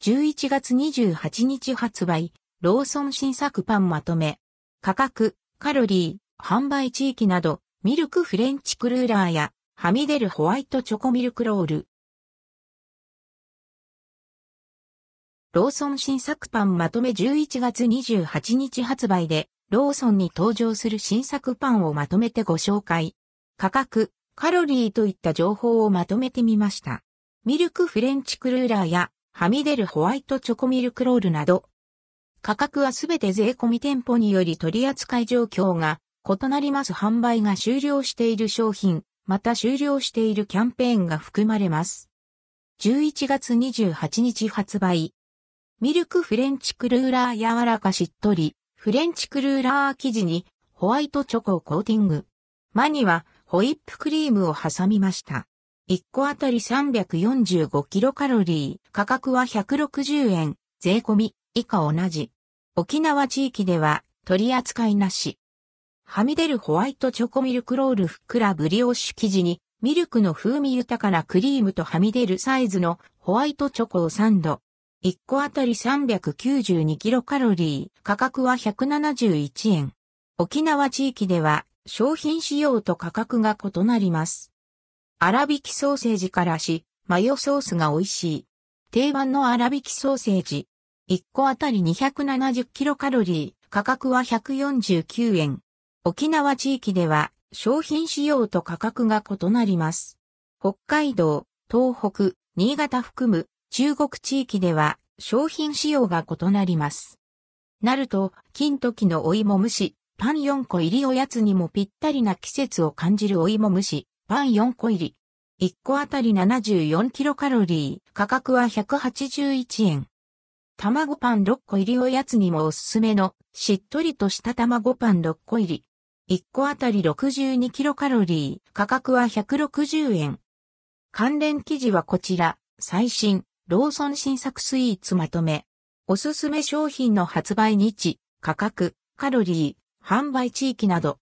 11月28日発売、ローソン新作パンまとめ。価格、カロリー、販売地域など、ミルクフレンチクルーラーや、はみ出るホワイトチョコミルクロール。ローソン新作パンまとめ11月28日発売で、ローソンに登場する新作パンをまとめてご紹介。価格、カロリーといった情報をまとめてみました。ミルクフレンチクルーラーや、はみ出るホワイトチョコミルクロールなど、価格はすべて税込み店舗により取扱い状況が異なります販売が終了している商品、また終了しているキャンペーンが含まれます。11月28日発売。ミルクフレンチクルーラー柔らかしっとり、フレンチクルーラー生地にホワイトチョコをコーティング。間にはホイップクリームを挟みました。1個あたり345キロカロリー、価格は160円、税込み、以下同じ。沖縄地域では取り扱いなし。はみ出るホワイトチョコミルクロールふっくらブリオッシュ生地にミルクの風味豊かなクリームとはみ出るサイズのホワイトチョコをサンド。1個あたり392キロカロリー、価格は171円。沖縄地域では商品仕様と価格が異なります。粗挽きソーセージからし、マヨソースが美味しい。定番の粗挽きソーセージ。1個あたり270キロカロリー、価格は149円。沖縄地域では商品仕様と価格が異なります。北海道、東北、新潟含む中国地域では商品仕様が異なります。なると、金時のお芋蒸し、パン4個入りおやつにもぴったりな季節を感じるお芋蒸し、パン4個入り。1個あたり74キロカロリー、価格は181円。卵パン6個入りおやつにもおすすめのしっとりとした卵パン6個入り。1個あたり62キロカロリー、価格は160円。関連記事はこちら、最新、ローソン新作スイーツまとめ。おすすめ商品の発売日、価格、カロリー、販売地域など。